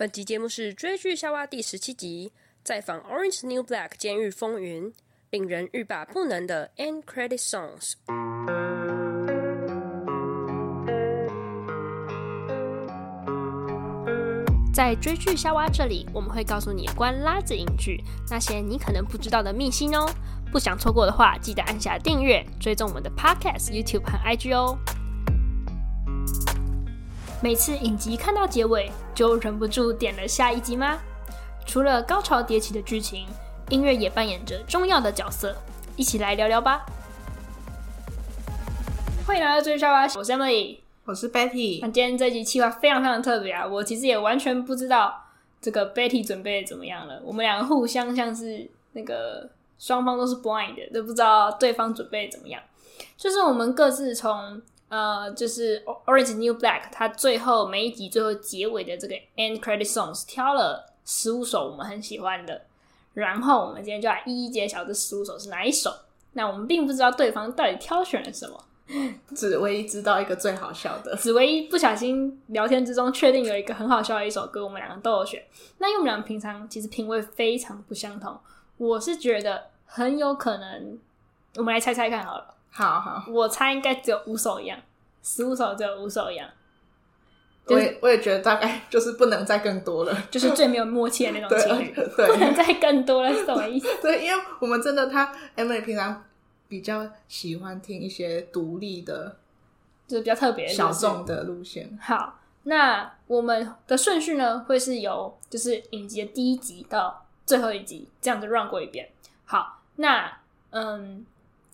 本集节目是追剧夏娃第十七集，再访 Orange New Black 监狱风云，令人欲罢不能的 End Credit Songs。在追剧夏娃这里，我们会告诉你关拉子影剧那些你可能不知道的秘辛哦。不想错过的话，记得按下订阅，追踪我们的 Podcast、YouTube 和 IG 哦。每次影集看到结尾，就忍不住点了下一集吗？除了高潮迭起的剧情，音乐也扮演着重要的角色。一起来聊聊吧！欢迎来到追剧夏娃，我是 Emily，我是 Betty。那今天这集企划非常非常特别啊！我其实也完全不知道这个 Betty 准备怎么样了。我们两个互相像是那个双方都是 blind 的，都不知道对方准备怎么样。就是我们各自从。呃，就是 Orange New Black，它最后每一集最后结尾的这个 End Credit Songs 挑了十五首我们很喜欢的，然后我们今天就来一一揭晓这十五首是哪一首。那我们并不知道对方到底挑选了什么，只唯一知道一个最好笑的，只唯一不小心聊天之中确定有一个很好笑的一首歌，我们两个都有选。那因为我们两个平常其实品味非常不相同，我是觉得很有可能，我们来猜猜看好了。好好，我猜应该只有五首一样，十五首只有五首一样。我也我也觉得大概就是不能再更多了，就是最没有默契的那种情侣，不能再更多了是什么意思？对，因为我们真的他 Emily 平常比较喜欢听一些独立的，就是比较特别小众的路线。好，那我们的顺序呢，会是由就是影集的第一集到最后一集这样子 run 过一遍。好，那嗯。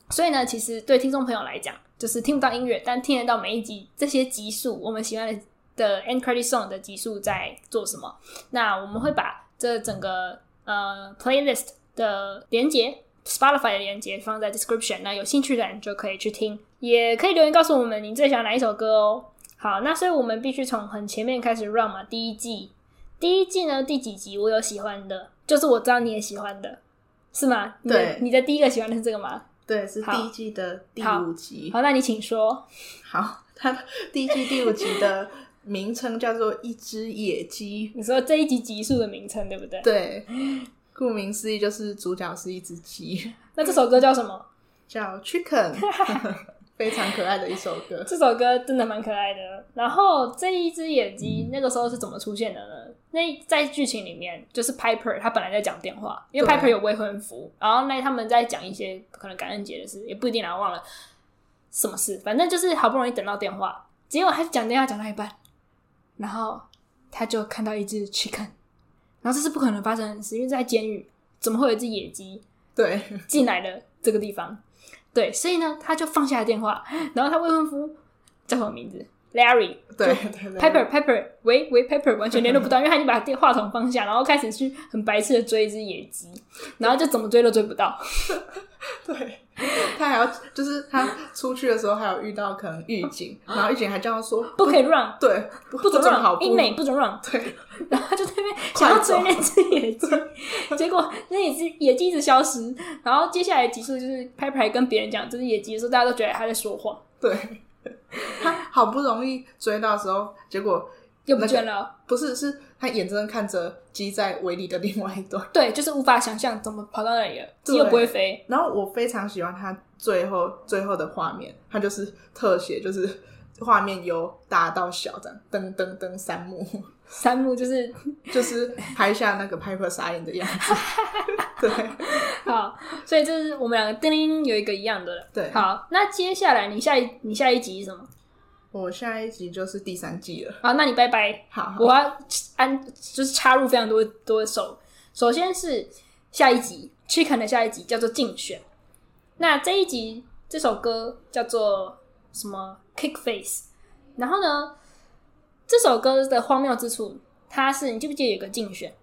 所以呢，其实对听众朋友来讲，就是听不到音乐，但听得到每一集这些集数，我们喜欢的的 end credit song 的集数在做什么。那我们会把这整个呃 playlist 的连接，Spotify 的连接放在 description，那有兴趣的人就可以去听，也可以留言告诉我们你最喜欢哪一首歌哦。好，那所以我们必须从很前面开始 run 嘛。第一季，第一季呢，第几集我有喜欢的，就是我知道你也喜欢的，是吗？对，你的第一个喜欢的是这个吗？对，是第一季的第五集。好，好，那你请说。好，它第一季第五集的名称叫做《一只野鸡》。你说这一集集数的名称对不对？对，顾名思义就是主角是一只鸡。那这首歌叫什么？叫 Chicken。非常可爱的一首歌，这首歌真的蛮可爱的。然后这一只野鸡那个时候是怎么出现的呢？那在剧情里面，就是 Piper 他本来在讲电话，因为 Piper 有未婚夫，然后那他们在讲一些可能感恩节的事，也不一定啊，忘了什么事，反正就是好不容易等到电话，结果他讲电话讲到一半，然后他就看到一只 Chicken，然后这是不可能发生的事，因为在监狱怎么会有一只野鸡对进来的这个地方？对，所以呢，他就放下了电话，然后他未婚夫叫什么名字？Larry，对，Pepper，Pepper，喂喂，Pepper，完全联络不到，因为他已经把电话筒放下，然后开始去很白痴的追一只野鸡，然后就怎么追都追不到。对，他还要就是他出去的时候还有遇到可能狱警，然后狱警还叫他说不可以 run，对，不准 run，英美不准 run，对，然后他就在那边 想要追那只野鸡，结果那野鸡野鸡一直消失，然后接下来几次就是 Pepper 跟别人讲这只野鸡的时候，大家都觉得他在说谎，对，他好不容易追到的时候，结果。又不见了，不是，是他眼睁睁看着鸡在围里的另外一端，对，就是无法想象怎么跑到那里了，鸡又不会飞。然后我非常喜欢他最后最后的画面，他就是特写，就是画面由大到小这样，噔噔噔三幕，三幕就是 就是拍下那个 Piper 傻眼的样子。对，好，所以就是我们两个叮铃有一个一样的了。对，好，那接下来你下一你下一集是什么？我下一集就是第三季了。好，那你拜拜。好，好，我要安就是插入非常多多首。首先是下一集，Chicken 的下一集叫做竞选。那这一集这首歌叫做什么？Kick Face。然后呢，这首歌的荒谬之处，它是你记不记得有个竞选？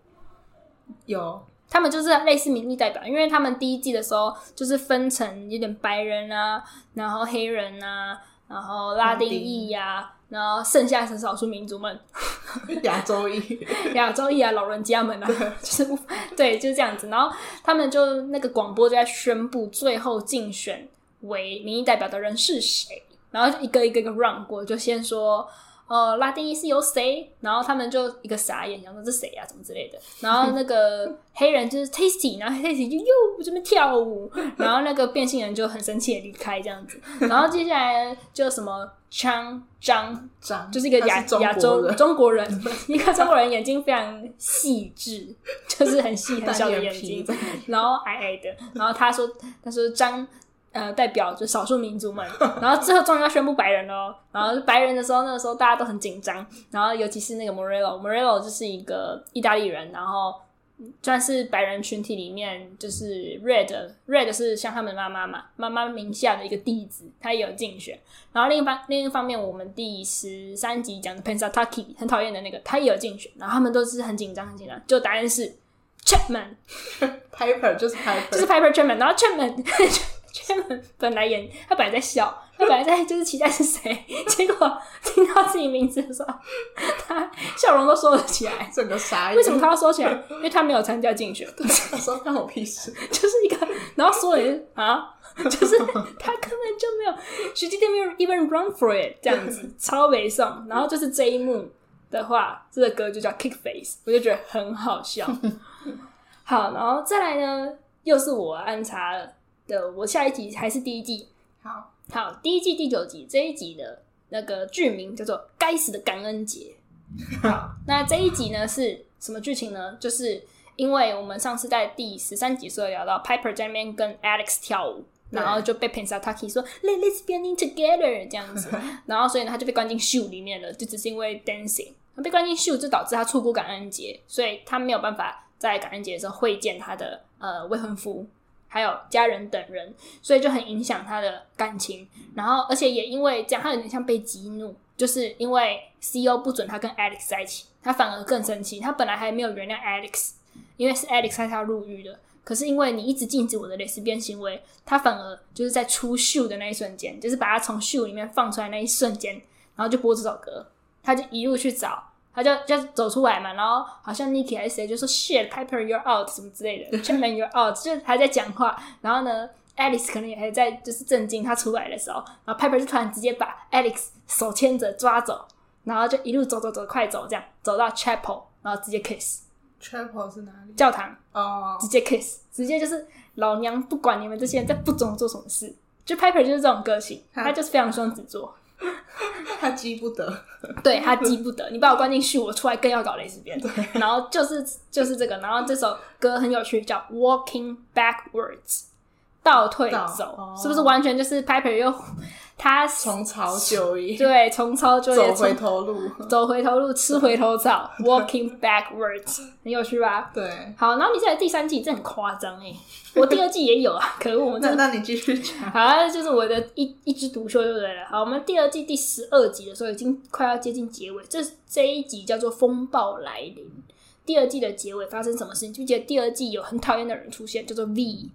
有，他们就是类似民意代表，因为他们第一季的时候就是分成有点白人啊，然后黑人啊。然后拉丁裔呀、啊，然后剩下是少数民族们，亚洲裔，亚洲裔啊，老人家们啊，就是对，就是 这样子。然后他们就那个广播就在宣布最后竞选为民意代表的人是谁，然后就一个一个一个 run 过，就先说呃，拉丁裔是由谁？然后他们就一个傻眼，想说这谁啊，怎么之类的。然后那个黑人就是 Tasty，然后 Tasty 就又这边跳舞，然后那个变性人就很生气的离开这样子。然后接下来就什么张张张，就是一个亚亚洲中国人，一个中国人眼睛非常细致，就是很细很小的眼睛，然后矮矮的。然后他说他说张。呃，代表就少数民族们，然后最后终于要宣布白人了。然后白人的时候，那个时候大家都很紧张，然后尤其是那个 Morello，Morello 就是一个意大利人，然后算是白人群体里面就是 Red，Red 是像他们妈妈嘛，妈妈名下的一个弟子，他也有竞选。然后另一方另一方面，我们第十三集讲的 Pennsatucky 很讨厌的那个，他也有竞选，然后他们都是很紧张很紧张，就答案是 Chapman，Piper 就是 Piper，就是 Piper Chapman，然后 Chapman。他们本来演，他本来在笑，他本来在就是期待是谁，结果听到自己名字的时候，他笑容都收了起来，整个傻眼。为什么他要收起来？因为他没有参加竞选。他说关我屁事，就是一个，然后所有人啊，就是他根本就没有，She didn't even run for it，这样子 超悲伤。然后就是这一幕的话，这个歌就叫 Kick Face，我就觉得很好笑。好，然后再来呢，又是我安插了。的，我下一集还是第一季，好好，第一季第九集这一集的那个剧名叫做《该死的感恩节》。好，那这一集呢是什么剧情呢？就是因为我们上次在第十三集时候聊到 Piper 在那边跟 Alex 跳舞，然后就被 Pennsatucky 说 Let's be together 这样子，然后所以呢他就被关进 SHU 里面了，就只是因为 dancing，他被关进 SHU 就导致他错过感恩节，所以他没有办法在感恩节的时候会见他的呃未婚夫。还有家人等人，所以就很影响他的感情。然后，而且也因为这样，他有点像被激怒，就是因为 CEO 不准他跟 Alex 在一起，他反而更生气。他本来还没有原谅 Alex，因为是 Alex 害他入狱的。可是因为你一直禁止我的蕾丝边行为，他反而就是在出秀的那一瞬间，就是把他从秀里面放出来那一瞬间，然后就播这首歌，他就一路去找。他就就走出来嘛，然后好像 Nikki 还是谁就说 shit Piper you're out 什么之类的，Chapman you're out 就还在讲话，然后呢 Alex 可能也还在就是震惊他出来的时候，然后 Piper 就突然直接把 Alex 手牵着抓走，然后就一路走走走快走这样走到 Chapel，然后直接 kiss。Chapel 是哪里？教堂哦，oh. 直接 kiss，直接就是老娘不管你们这些人在不准我做什么事，就 Piper 就是这种个性，他就是非常双子座。他记不得，对，他记不得。你把我关进去，我出来更要搞蕾丝边。然后就是就是这个，然后这首歌很有趣，叫《Walking Backwards》，倒退走，哦、是不是完全就是 Piper 又？他重操旧业，对，重操旧业，走回头路，走回头路，吃回头草，walking backwards，很有趣吧？对。好，然后你现在第三季，这很夸张哎！我第二季也有啊，可恶！那那你继续讲。好，就是我的一一枝独秀，对不对了？好，我们第二季第十二集的时候，已经快要接近结尾，这这一集叫做《风暴来临》。第二季的结尾发生什么事情？就记得第二季有很讨厌的人出现，叫做 V。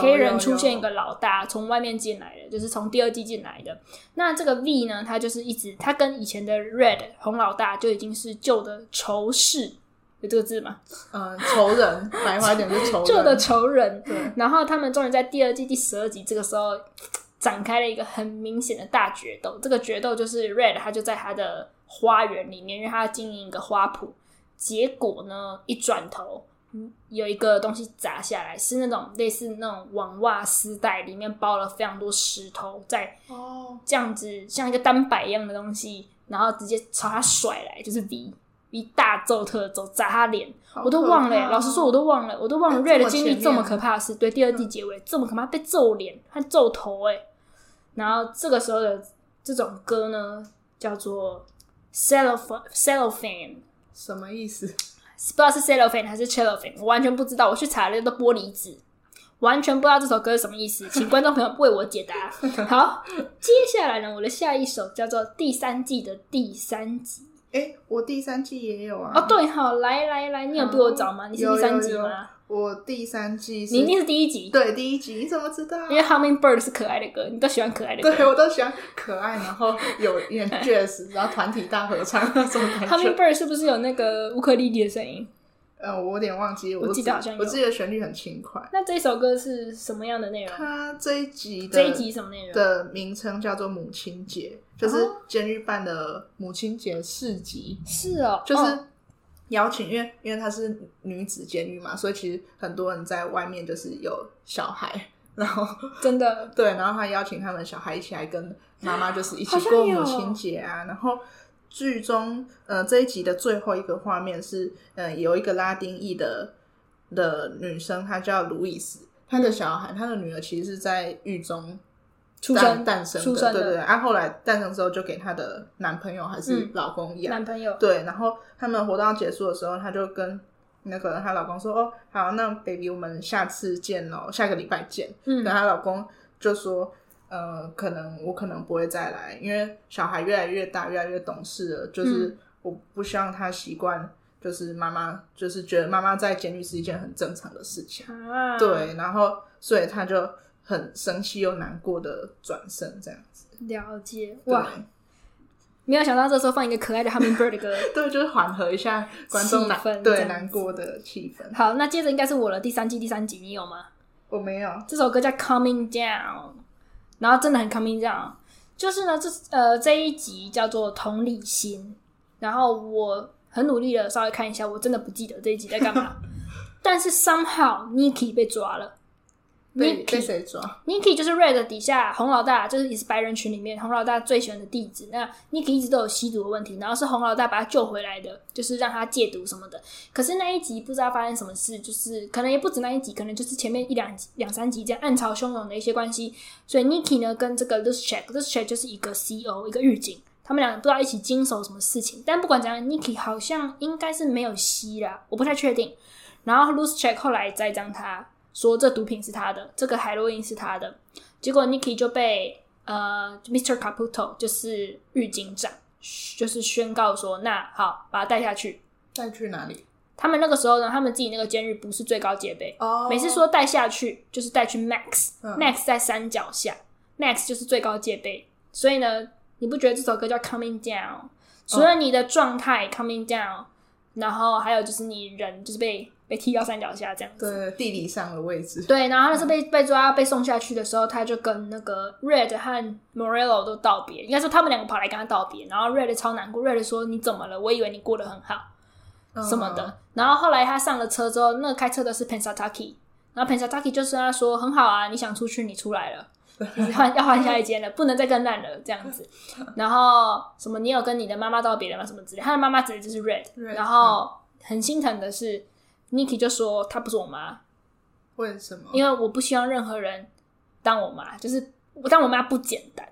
黑人出现一个老大，从外面进来的，就是从第二季进来的。那这个 V 呢，他就是一直，他跟以前的 Red 红老大就已经是旧的仇视，有这个字吗？嗯，仇人，白话一点就是仇人，旧的仇人。对。然后他们终于在第二季第十二集这个时候展开了一个很明显的大决斗。这个决斗就是 Red 他就在他的花园里面，因为他要经营一个花圃。结果呢，一转头。有一个东西砸下来，是那种类似那种网袜丝带，里面包了非常多石头，在哦。这样子像一个单摆一样的东西，然后直接朝他甩来，就是 V V 大揍特揍砸他脸，我都忘了，老实说我都忘了，我都忘了 Red 的经历这么可怕的事，对，第二季结尾这么可怕，被揍脸和揍头诶，然后这个时候的这种歌呢，叫做 Cellophane Cellophane，什么意思？不知道是 cellophane 还是 cellophane，我完全不知道。我去查了，都玻璃纸，完全不知道这首歌是什么意思。请观众朋友为我解答。好，接下来呢，我的下一首叫做第三季的第三集。哎、欸，我第三季也有啊。哦，对，好，来来来，你有比我早吗？你是第三集吗？有有有我第三季，你一定是第一集，对，第一集，你怎么知道？因为 Hummingbird 是可爱的歌，你都喜欢可爱的歌，对，我都喜欢可爱，然后有点 jazz，然后团体大合唱那种感觉。Hummingbird 是不是有那个乌克丽丽的声音？呃，我有点忘记，我记得好像，我记得旋律很轻快。那这首歌是什么样的内容？它这一集的这一集什么内容的名称叫做母亲节，就是监狱办的母亲节市集。是哦，就是邀请，因为因为她是女子监狱嘛，所以其实很多人在外面就是有小孩，然后 真的 对，然后她邀请他们小孩一起来跟妈妈就是一起过母亲节啊，然后。剧中，呃，这一集的最后一个画面是，呃，有一个拉丁裔的的女生，她叫路易斯，她的小孩，她的女儿其实是在狱中出生诞生的，出生的，对对对。啊，后来诞生之后就给她的男朋友还是老公养，嗯，男朋友，对。然后他们活动结束的时候，她就跟那个她老公说：“哦，好，那 baby，我们下次见哦，下个礼拜见。”嗯，然后她老公就说。呃，可能我可能不会再来，因为小孩越来越大，越来越懂事了。就是我不希望他习惯，就是妈妈，就是觉得妈妈在监狱是一件很正常的事情。啊、对，然后所以他就很生气又难过的转身这样子。了解哇，没有想到这时候放一个可爱的 Hummingbird 的歌，对，就是缓和一下观众难对难过的气氛。好，那接着应该是我的，第三季第三集，你有吗？我没有。这首歌叫 Coming Down。然后真的很 coming down，就是呢，这呃这一集叫做同理心。然后我很努力的稍微看一下，我真的不记得这一集在干嘛。但是 somehow Nikki 被抓了。被被谁抓？Nikki 就是 Red 底下红老大，就是也是白人群里面红老大最喜欢的弟子。那 Nikki 一直都有吸毒的问题，然后是红老大把他救回来的，就是让他戒毒什么的。可是那一集不知道发生什么事，就是可能也不止那一集，可能就是前面一两两三集这样暗潮汹涌的一些关系。所以 Nikki 呢跟这个 Luschek，Luschek 就是一个 CO 一个狱警，他们两个不知道一起经手什么事情。但不管怎样，Nikki 好像应该是没有吸啦，我不太确定。然后 Luschek 后来栽赃他。说这毒品是他的，这个海洛因是他的，结果 Nikki 就被呃 Mr. Caputo 就是狱警长，就是宣告说，那好，把他带下去，带去哪里？他们那个时候呢，他们自己那个监狱不是最高戒备，oh. 每次说带下去就是带去 Max，Max、嗯、在山脚下，Max 就是最高戒备，所以呢，你不觉得这首歌叫 Coming Down？除了你的状态 Coming Down，然后还有就是你人就是被。被踢到山脚下这样子，对，地理上的位置。对，然后他那时候被被抓被送下去的时候，他就跟那个 Red 和 Morello 都道别，应该说他们两个跑来跟他道别，然后 Red 超难过，Red 说你怎么了？我以为你过得很好，什么的。Uh. 然后后来他上了车之后，那个开车的是 Pennsatucky，然后 Pennsatucky 就是他说很好啊，你想出去你出来了，你换要换下一间了，不能再更烂了这样子。然后什么你有跟你的妈妈道别了吗？什么之类，他的妈妈指的就是 Red, Red。然后很心疼的是。Nikki 就说：“她不是我妈，为什么？因为我不希望任何人当我妈，就是我当我妈不简单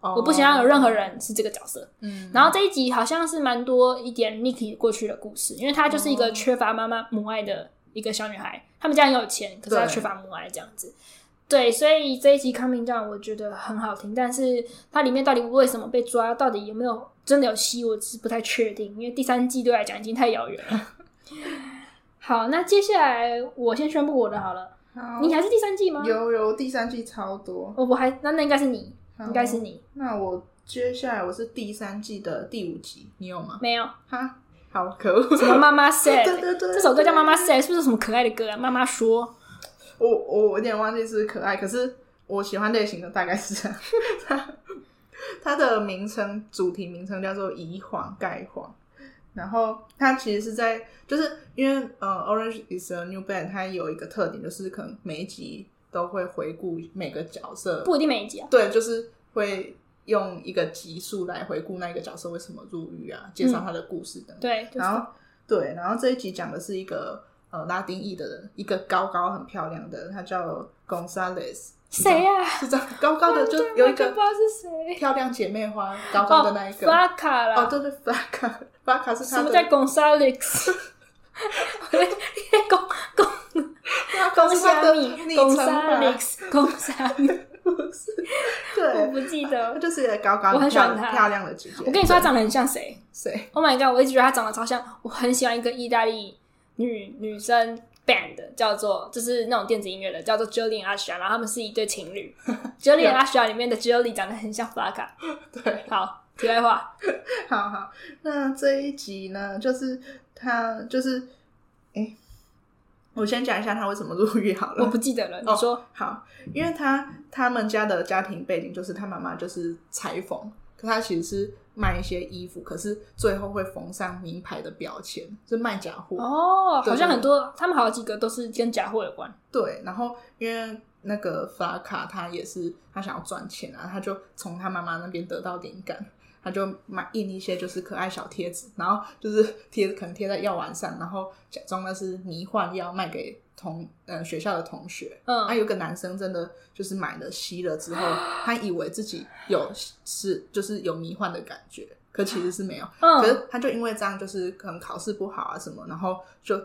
，oh, 我不想要有任何人是这个角色。嗯，然后这一集好像是蛮多一点 Nikki 过去的故事，因为她就是一个缺乏妈妈母爱的一个小女孩，他们家很有钱，可是她缺乏母爱这样子。对，所以这一集 Coming Down 我觉得很好听，但是它里面到底为什么被抓，到底有没有真的有戏，我是不太确定，因为第三季对我来讲已经太遥远了。”好，那接下来我先宣布我的好了。好，你还是第三季吗？有有，第三季超多。哦，我还那那应该是你，应该是你。那我接下来我是第三季的第五集，你有吗？没有。哈，好可恶。什么妈妈 said？对对对，这首歌叫妈妈 said，是不是什么可爱的歌啊？妈妈说。我我有点忘记是可爱，可是我喜欢类型的大概是这样。它它的名称主题名称叫做以谎盖谎。然后它其实是在，就是因为呃，《Orange Is a New Black》它有一个特点，就是可能每一集都会回顾每个角色，不一定每一集啊。对，就是会用一个集数来回顾那个角色为什么入狱啊，介绍他的故事等等。嗯、对，然后对，然后这一集讲的是一个呃拉丁裔的人，一个高高很漂亮的，他叫 Gonzalez。谁呀、啊？是这样高高的，就有一个不知道是谁，漂亮姐妹花，高高的那一个。弗拉卡啦。哦，对对，弗拉卡，弗拉卡是他的。什么叫 Gonzalez？公公，公虾米公虾米，不是，对，我不记得，就是高高的，我很喜欢她，漂亮的姐姐。我跟你说，她长得很像谁？谁？Oh my god！我一直觉得她长得超像，我很喜欢一个意大利女女生。Band 叫做就是那种电子音乐的，叫做 Jolie and Asha，然后他们是一对情侣。Jolie and Asha 里面的 Jolie 长得很像弗拉卡。对，好，题外话。好好，那这一集呢，就是他就是欸，我先讲一下他为什么入狱好了。我不记得了，你说、哦、好，因为他他们家的家庭背景就是他妈妈就是裁缝，可他其实是卖一些衣服，可是最后会缝上名牌的标签，是卖假货。哦，好像很多他们好几个都是跟假货有关。对，然后因为那个法拉卡他也是他想要赚钱啊，他就从他妈妈那边得到灵感。他就买印一些就是可爱小贴纸，然后就是贴可能贴在药丸上，然后假装那是迷幻药卖给同呃学校的同学。嗯，啊有个男生真的就是买了吸了之后，他以为自己有是就是有迷幻的感觉，可其实是没有。嗯，可是他就因为这样就是可能考试不好啊什么，然后就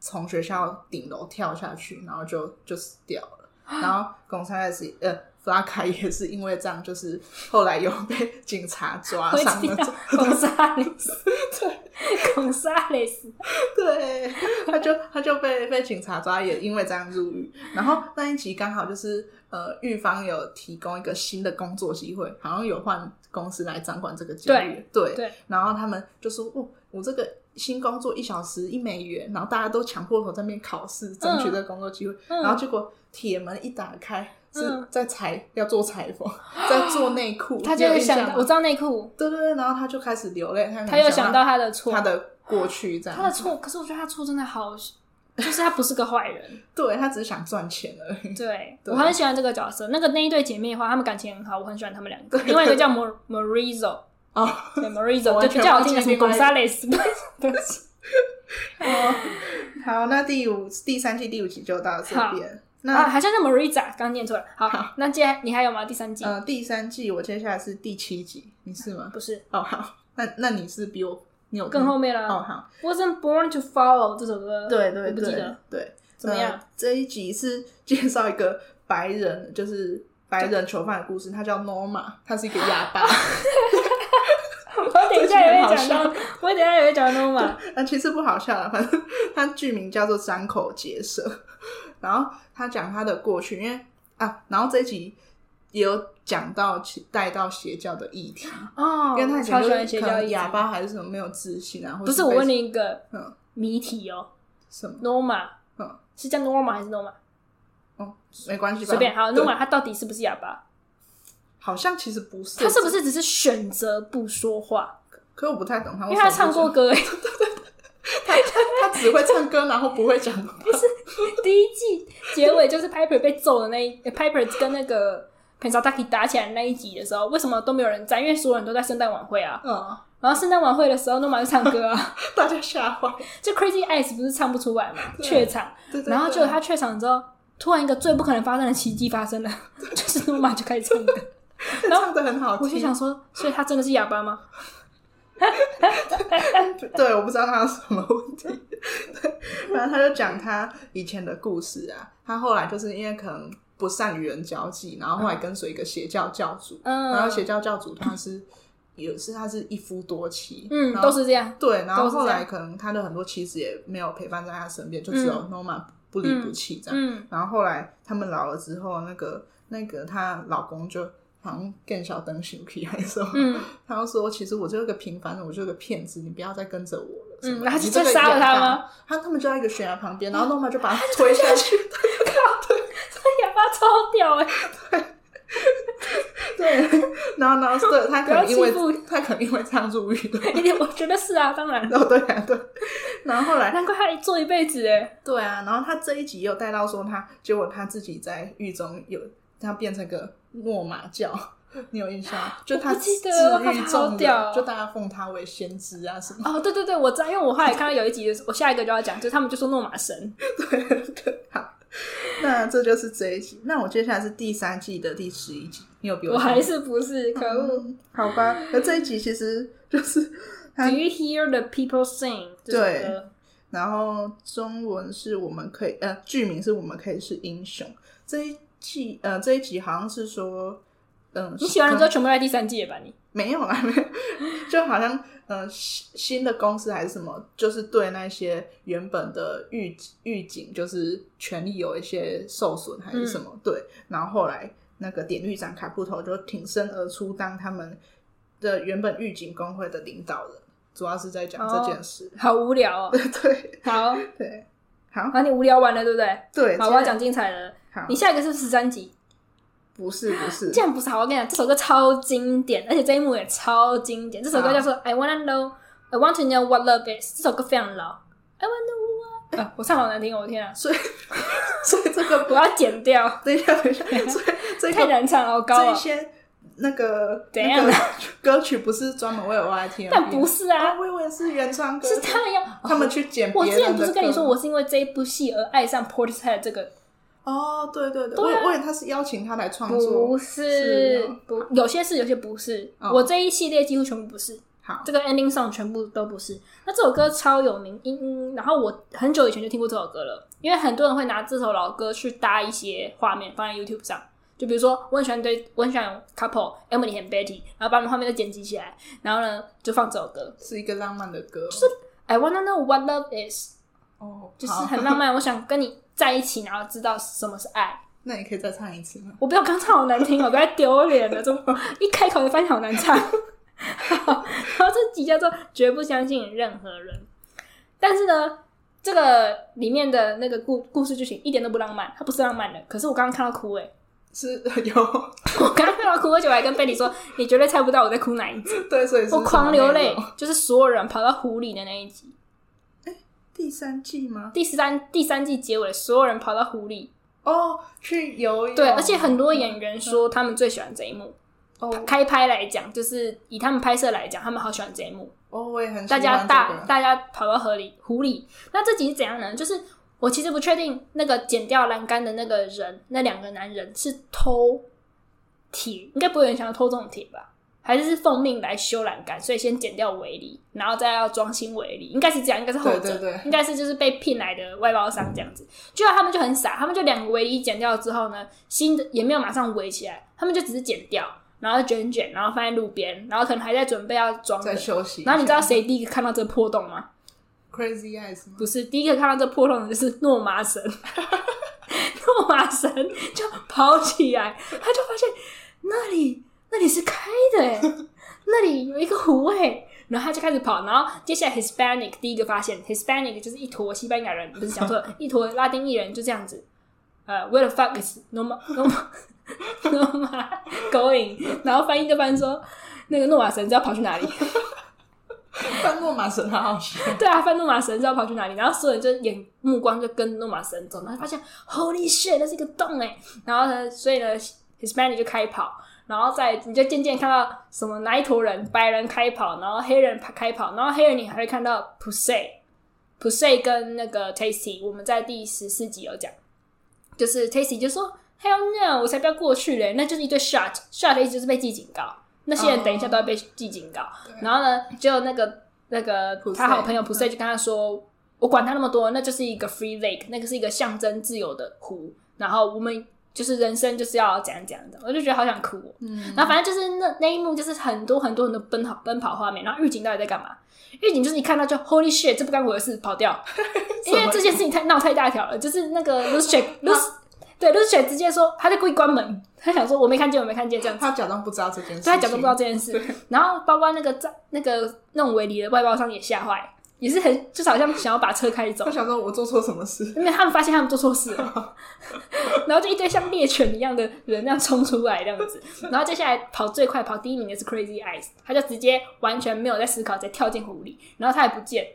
从学校顶楼跳下去，然后就就死掉了。然后公差也是呃。弗拉卡也是因为这样，就是后来有被警察抓上了。孔萨雷斯，对，孔萨雷斯，对，他就他就被被警察抓，也因为这样入狱。然后那一集刚好就是呃，狱方有提供一个新的工作机会，好像有换公司来掌管这个监狱。对对。然后他们就说：“哦，我这个新工作一小时一美元。”然后大家都抢破头在那边考试，争取这个工作机会。嗯、然后结果铁门一打开。是在裁、嗯、要做裁缝，在做内裤。他就想，我知道内裤。对对对，然后他就开始流泪。他他又想到他的错，他的过去这样。他的错，可是我觉得他错真的好，就是他不是个坏人。对，他只是想赚钱而已。对，对我很喜欢这个角色。那个那一对姐妹的话，她们感情很好，我很喜欢他们两个。另外一个叫 Maurizo 哦，对 Maurizo 就比较好听的是 Gonzales。好，好，那第五第三季第五集就到这边。那啊，好像是 Mariza 刚念错了。好，好，那接下来你还有吗？第三季？呃，第三季我接下来是第七集，你是吗？不是。哦，好，那那你是比我你有更后面了。哦，好。Wasn't born to follow 这首歌，对对对，不记得。对，怎么样？这一集是 介绍一个白人，就是白人囚犯的故事。他叫 Norma，他是一个哑巴。我等一下也会讲到，我等一下也会讲到 Norma。那其实不好笑了，反正他剧名叫做张口结舌。然后他讲他的过去，因为啊，然后这一集也有讲到带到邪教的议题哦，因为他以前就是可能哑巴还是什么没有自信啊，不是，我问你一个嗯谜题哦，什么？Norma，嗯，是叫 Norma 还是 Norma？哦，没关系，随便。好，Norma 他到底是不是哑巴？好像其实不是，他是不是只是选择不说话？可我不太懂他，因为他唱过歌诶。他他只会唱歌，然后不会讲话。不是第一季结尾就是 Piper 被揍的那一 Piper 跟那个 Pennsatucky 打起来的那一集的时候，为什么都没有人在？因为所有人都在圣诞晚会啊。嗯。然后圣诞晚会的时候，Norma 就唱歌啊，大家吓坏。就 Crazy Eyes 不是唱不出来嘛？怯场。对对对。然后就他怯场之后，突然一个最不可能发生的奇迹发生了，就是 Norma 就开始唱歌，然 后唱的很好听。我就想说，所以他真的是哑巴吗？对，我不知道他有什么问题。对，然后他就讲他以前的故事啊。他后来就是因为可能不善与人交际，然后后来跟随一个邪教教主。嗯，然后邪教教主他是有是他是一夫多妻，嗯，都是这样。对，然后后来可能他的很多妻子也没有陪伴在他身边，就只有 Norma 不离不弃这样。嗯，然后后来他们老了之后，那个那个她老公就。好像更小灯熊皮还是什么？嗯，他就说：“其实我就是个平凡人，我就是个骗子，你不要再跟着我了。”嗯，然后就杀了他吗？他他们就在一个悬崖旁边，然后诺曼就把他 推下去。靠！对，这哑巴超屌哎！对对，然后然后对，他可能因为他可能因为这样入狱的。一定，我觉得是啊，当然。哦，对啊，对。然后后来，难怪他做一辈子哎。对啊，然后他这一集又带到说他，结果他自己在狱中有他变成个。诺玛教，你有印象？就他治愈重的，就大家奉他为先知啊什么？哦，对对对，我知道，因为我后来看到有一集，我下一个就要讲，就是他们就说诺玛神。对对，好，那这就是这一集。那我接下来是第三季的第十一集，你有比我？我还是不是？可恶、嗯！好吧，那这一集其实就是。Do you hear the people sing？对，然后中文是我们可以，呃，剧名是我们可以是英雄。这一。季呃，这一集好像是说，嗯，你喜欢的歌全部在第三季了吧？你没有啦，没有，就好像呃新新的公司还是什么，就是对那些原本的狱狱警，就是权利有一些受损还是什么，嗯、对，然后后来那个典狱长卡布头就挺身而出，当他们的原本狱警工会的领导人，主要是在讲这件事。好无聊哦。对，好，对，好。那你无聊完了，对不对？对。好，我要讲精彩的。好，你下一个是不是十三集？不是，不是。这样不是，好，我跟你讲，这首歌超经典，而且这一幕也超经典。这首歌叫做《I Wanna Know》，I Want to Know What Love Is。这首歌非常老。I Wanna Know What。我唱好难听，我的天啊！所以，所以这个我要剪掉。等一下，等一下，所以这太难唱了，好高啊！那个怎样？歌曲不是专门为我来听，但不是啊，我以为是原唱歌，是他们要他们去剪。我之前不是跟你说，我是因为这一部戏而爱上 Portishead 这个？哦，对对对，我我以为他是邀请他来创作，不是，不，有些是，有些不是。我这一系列几乎全部不是。好，这个 ending song 全部都不是。那这首歌超有名，嗯，然后我很久以前就听过这首歌了，因为很多人会拿这首老歌去搭一些画面放在 YouTube 上。就比如说，我很喜欢对，我很喜欢 couple，Emily 和 Betty，然后把他们画面都剪辑起来，然后呢就放这首歌，是一个浪漫的歌，就是 I wanna know what love is，哦，就是很浪漫，我想跟你在一起，然后知道什么是爱。那你可以再唱一次吗？我不要刚唱好难听，我都要丢脸了，怎么 一开口就发现好难唱？好，然后这集叫做绝不相信任何人，但是呢，这个里面的那个故故事剧情一点都不浪漫，它不是浪漫的，可是我刚刚看到哭诶、欸是有，我刚刚看到哭，而且我还跟贝里说，你绝对猜不到我在哭哪一集。对，所以是我狂流泪，就是所有人跑到湖里的那一集。第三季吗？第三第三季结尾，所有人跑到湖里哦，去游泳。对，而且很多演员说他们最喜欢这一幕。哦，开拍来讲，就是以他们拍摄来讲，他们好喜欢这一幕。哦，我也很喜欢、这个、大家大大家跑到河里湖里，那这集是怎样呢？就是。我其实不确定那个剪掉栏杆的那个人，那两个男人是偷铁，应该不会有人想要偷这种铁吧？还是是奉命来修栏杆，所以先剪掉围篱，然后再要装新围篱？应该是这样，应该是后者，对对对，应该是就是被聘来的外包商这样子。就他们就很傻，他们就两个围篱剪掉之后呢，新的也没有马上围起来，他们就只是剪掉，然后卷卷，然后放在路边，然后可能还在准备要装，在休息。然后你知道谁第一个看到这个破洞吗？Crazy Eyes 吗？不是，第一个看到这破洞的就是诺玛神，诺玛神就跑起来，他就发现那里那里是开的哎，那里有一个湖哎，然后他就开始跑，然后接下来 Hispanic 第一个发现 Hispanic 就是一坨西班牙人，不是讲错了，一坨拉丁裔人就这样子，呃，Where the fuck is Norma Norma Norma going？然后翻译就翻译说那个诺玛神知道跑去哪里。翻诺玛神好好笑，对啊，翻诺玛神知道跑去哪里，然后所有人就眼目光就跟诺玛神走，然后发现 Holy shit，那是一个洞哎，然后呢，所以呢，Hispanic 就开跑，然后再你就渐渐看到什么哪一坨人，白人开跑，然后黑人开跑，然后黑人你还会看到 Poussey，Poussey 跟那个 Tasty，我们在第十四集有讲，就是 Tasty 就说 Hell no，我才不要过去嘞，那就是一堆 shot，shot 的意思就是被记警告。那些人等一下都要被记警告，oh, 然后呢，就那个那个他好朋友普赛就跟他说：“嗯、我管他那么多，那就是一个 free lake，那个是一个象征自由的湖。然后我们就是人生就是要怎样怎样的。”我就觉得好想哭。嗯，然后反正就是那那一幕就是很多很多很多奔跑奔跑画面。然后狱警到底在干嘛？狱警就是一看到就 Holy shit，这不干我的事，跑掉。因为这件事情太闹太大条了，就是那个 Lucius Lucius 对，露雪直接说他在故意关门，他想说我没看见，我没看见这样子。他假装不知道这件事，他假装不知道这件事。然后包括那个在那个那种围篱的外包商也吓坏，也是很就是好像想要把车开走。他想说我做错什么事？因为他们发现他们做错事了，然后就一堆像猎犬一样的人那样冲出来这样子。然后接下来跑最快跑第一名的是 Crazy Eyes，他就直接完全没有在思考，直接跳进湖里，然后他也不见，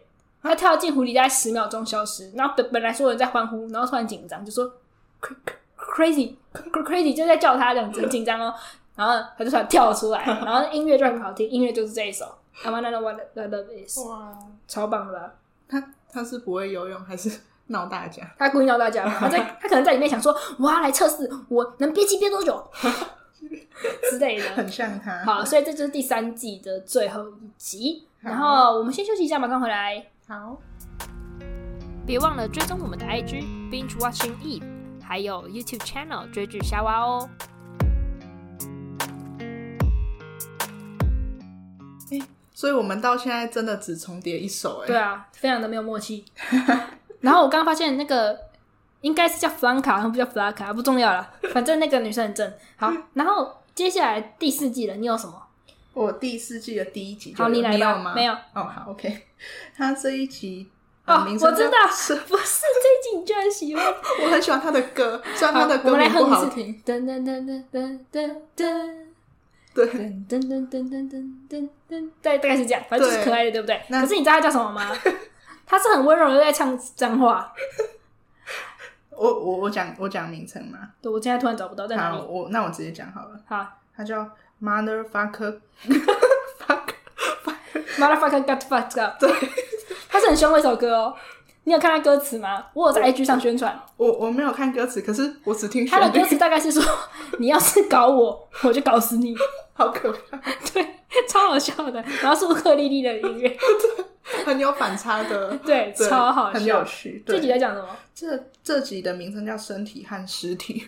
他跳进湖里大概十秒钟消失。然后本本来所有人在欢呼，然后突然紧张，就说。Crazy, crazy，就在叫他这样子，很紧张哦。然后他就突然跳出来，然后音乐就很好听，音乐就是这一首。I wanna know what the love is。哇，超棒的吧？他他是不会游泳还是 闹大家？他故意闹大家，他在他可能在里面想说，我要来测试我能憋气憋多久 之类的，很像他。好，所以这就是第三季的最后一集。然后我们先休息一下，马上回来。好，别忘了追踪我们的 IG Binge Watching Eve。还有 YouTube channel 追剧夏娃哦。欸，所以我们到现在真的只重叠一首哎。对啊，非常的没有默契。然后我刚刚发现那个应该是叫弗兰卡，不叫弗拉卡，不重要了。反正那个女生很正。好，然后接下来第四季了，你有什么？我第四季的第一集就好，你来吧。吗？没有。哦，好，OK。他这一集哦，我知道，是不是这一集你居然喜欢？我很喜欢他的歌，虽然他的歌名不好听。噔噔噔噔噔噔噔。对。噔噔噔噔噔噔噔。对，大概是这样，反正就是可爱的，对不对？可是你知道他叫什么吗？他是很温柔的在唱脏话。我我我讲我讲名称嘛？对，我现在突然找不到在哪里。我那我直接讲好了。好，他叫。Motherfucker，fuck，motherfucker got fucked up。对，他是很凶的一首歌哦。你有看他歌词吗？我有在 IG 上宣传。我我没有看歌词，可是我只听他的歌词，大概是说：你要是搞我，我就搞死你。好可怕。对，超好笑的。然后是乌克丽丽的音乐，很有反差的。对，超好笑，很有趣。这集在讲什么？这这集的名称叫《身体和尸体》，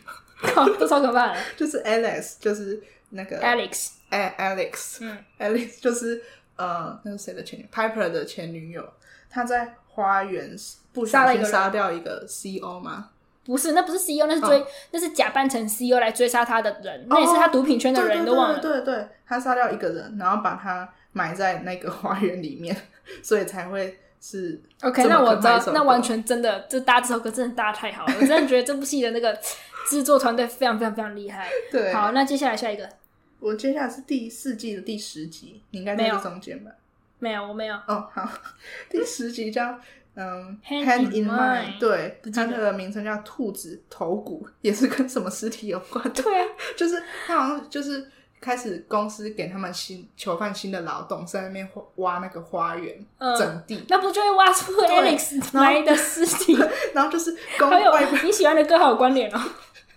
都超可怕的。就是 Alex，就是。那个 Alex，Alex，嗯，Alex 就是呃，那是谁的前女？Piper 的前女友。他在花园不小心杀掉一个 CEO 吗？不是，那不是 CEO，那是追，哦、那是假扮成 CEO 来追杀他的人。哦、那也是他毒品圈的人都忘了。对对，对对，他杀掉一个人，然后把他埋在那个花园里面，所以才会是。OK，那我知道，那完全真的，这搭这首歌真的搭太好了，我真的觉得这部戏的那个。制作团队非常非常非常厉害。对，好，那接下来下一个，我接下来是第四季的第十集，你应该在这中间吧？没有，我没有。哦，好，第十集叫嗯，Hand in Mind，对，它的名称叫兔子头骨，也是跟什么尸体有关？对啊，就是他好像就是开始公司给他们新囚犯新的劳动，在那边挖那个花园整地，那不就会挖出 Alex 埋的尸体？然后就是公外你喜欢的歌好有关联哦。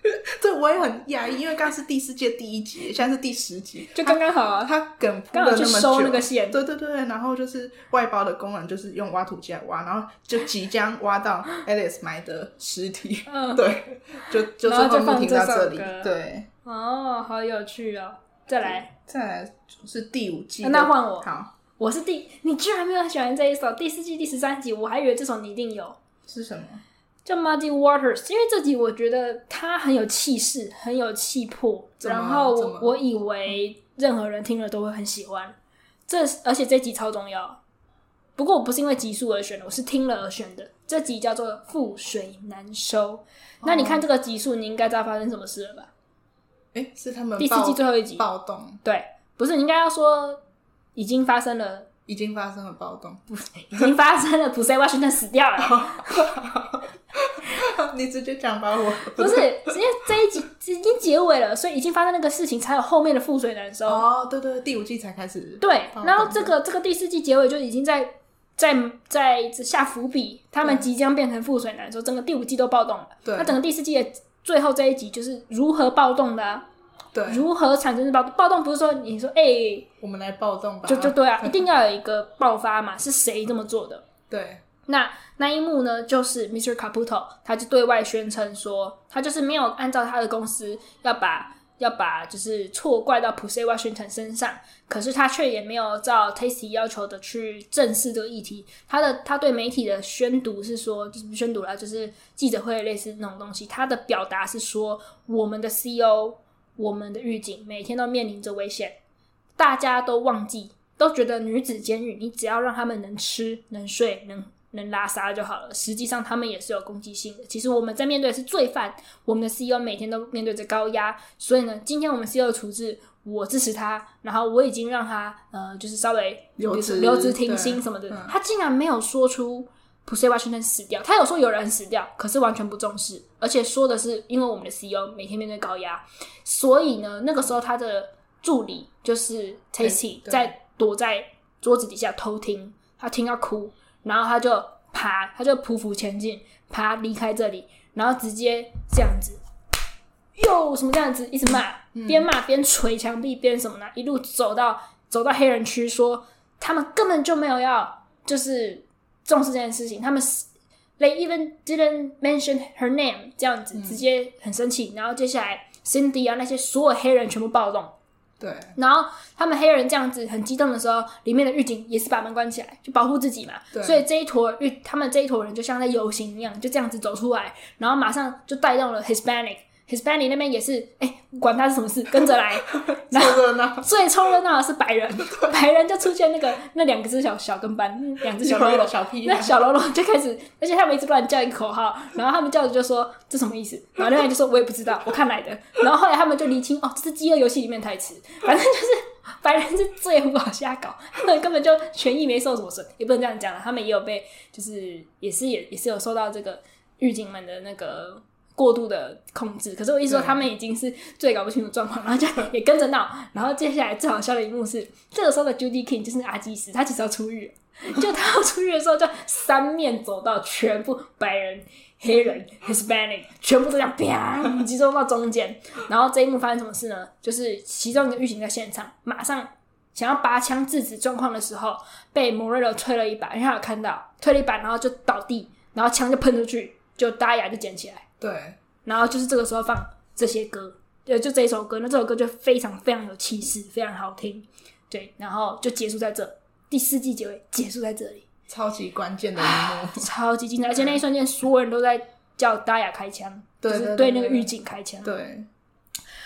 对，我也很讶异，因为刚刚是第四季第一集，现在是第十集，就刚刚好啊。他梗铺了那么久，那个线，对对对，然后就是外包的工人就是用挖土机来挖，然后就即将挖到 Alice 埋的尸体，嗯，对，就就最后就停在这里，对，哦，好有趣哦。再来，再来是第五季，那换我，好，我是第，你居然没有喜欢这一首第四季第十三集，我还以为这首你一定有，是什么？叫 Muddy Waters，因为这集我觉得他很有气势，很有气魄，然后我我以为任何人听了都会很喜欢。这而且这集超重要，不过我不是因为集数而选的，我是听了而选的。这集叫做《覆水难收》，那你看这个集数，你应该知道发生什么事了吧？诶，是他们第四季最后一集暴动？对，不是，你应该要说已经发生了，已经发生了暴动，不，已经发生了，普赛华盛顿死掉了。你直接讲吧，我 不是，因为这一集已经结尾了，所以已经发生那个事情，才有后面的覆水难收。哦，对对，第五季才开始。对，然后这个这个第四季结尾就已经在在在下伏笔，他们即将变成覆水难收，整个第五季都暴动了。对，那整个第四季的最后这一集就是如何暴动的啊？对，如何产生暴动？暴动不是说你说哎，欸、我们来暴动吧？就就对啊，一定要有一个爆发嘛？是谁这么做的？对。那那一幕呢，就是 Mr. Caputo，他就对外宣称说，他就是没有按照他的公司要把要把就是错怪到 Pussy Washington 身上，可是他却也没有照 Tasty 要求的去正视这个议题。他的他对媒体的宣读是说，就是宣读了，就是记者会类似那种东西。他的表达是说，我们的 CEO，我们的狱警每天都面临着危险，大家都忘记，都觉得女子监狱，你只要让他们能吃、能睡、能。能拉撒就好了。实际上，他们也是有攻击性的。其实我们在面对的是罪犯，我们的 CEO 每天都面对着高压。所以呢，今天我们 CEO 的处置，我支持他。然后我已经让他呃，就是稍微留职留职停薪什么的。嗯、他竟然没有说出 Pussy Washington 死掉，他有说有人死掉，可是完全不重视，而且说的是因为我们的 CEO 每天面对高压，所以呢，那个时候他的助理就是 Tasty 在躲在桌子底下偷听，他听到哭。然后他就爬，他就匍匐前进，爬离开这里，然后直接这样子，哟什么这样子，一直骂，边骂边捶墙壁，边什么呢？一路走到走到黑人区，说他们根本就没有要就是重视这件事情，他们 they even didn't mention her name 这样子，直接很生气。然后接下来 Cindy 啊那些所有黑人全部暴动。对，然后他们黑人这样子很激动的时候，里面的狱警也是把门关起来，就保护自己嘛。对，所以这一坨狱，他们这一坨人就像在游行一样，就这样子走出来，然后马上就带动了 Hispanic Hispanic 那边也是，哎、欸，管他是什么事，跟着来，凑热闹。最凑热闹的是白人，白人就出现那个那两个只小小跟班，两只小喽啰。小屁，那小喽啰就开始，而且他们一直乱叫一个口号，然后他们叫着就说这什么意思，然后另外就说我也不知道，我看来的，然后后来他们就厘清哦，这是饥饿游戏里面台词，反正就是白人是最胡搞瞎搞，他们根本就权益没受什么损，也不能这样讲了，他们也有被就是也是也也是有受到这个狱警们的那个。过度的控制，可是我一说，他们已经是最搞不清楚状况，然后就也跟着闹。然后接下来最好笑的一幕是，这个时候的 Judy King 就是阿基斯，他其实要出狱，就他要出狱的时候，就三面走到，全部白人、黑人、Hispanic，全部都这样啪集中到中间。然后这一幕发生什么事呢？就是其中一个狱警在现场，马上想要拔枪制止状况的时候，被 Morello 推了一把，因为他有看到推了一把，然后就倒地，然后枪就喷出去，就大牙就捡起来。对，然后就是这个时候放这些歌，对，就这一首歌，那这首歌就非常非常有气势，非常好听，对，然后就结束在这，第四季结尾结束在这里，超级关键的一幕，超级精彩，而且那一瞬间所有人都在叫大雅开枪，对，就是对那个狱警开枪，对，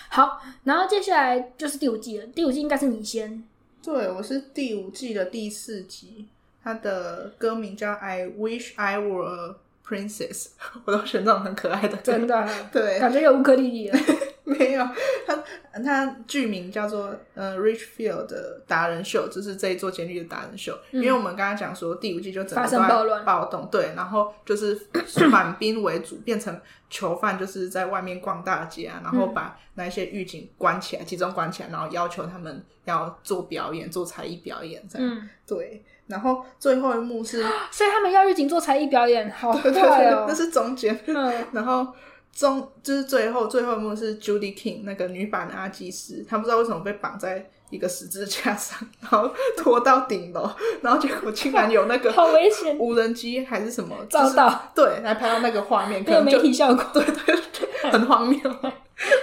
好，然后接下来就是第五季了，第五季应该是你先，对，我是第五季的第四集，它的歌名叫《I Wish I Were》。Princess，我都选这种很可爱的，真的，对，感觉有乌克丽丽了。没有，他他剧名叫做呃 Richfield 的达人秀，就是这一座监狱的达人秀。嗯、因为我们刚刚讲说第五季就整个发生暴乱暴动，对，然后就是 反兵为主，变成囚犯就是在外面逛大街啊，然后把那些狱警关起来，集中关起来，然后要求他们要做表演，做才艺表演这样。嗯，对。然后最后一幕是，所以他们要狱警做才艺表演，好快哦！对对对，那是中间。嗯，然后中就是最后最后一幕是 Judy King 那个女版的阿基斯，她不知道为什么被绑在一个十字架上，然后拖到顶楼，然后结果竟然有那个好危险无人机还是什么照到，对，来拍到那个画面，可能媒体效果，对对对，很荒谬。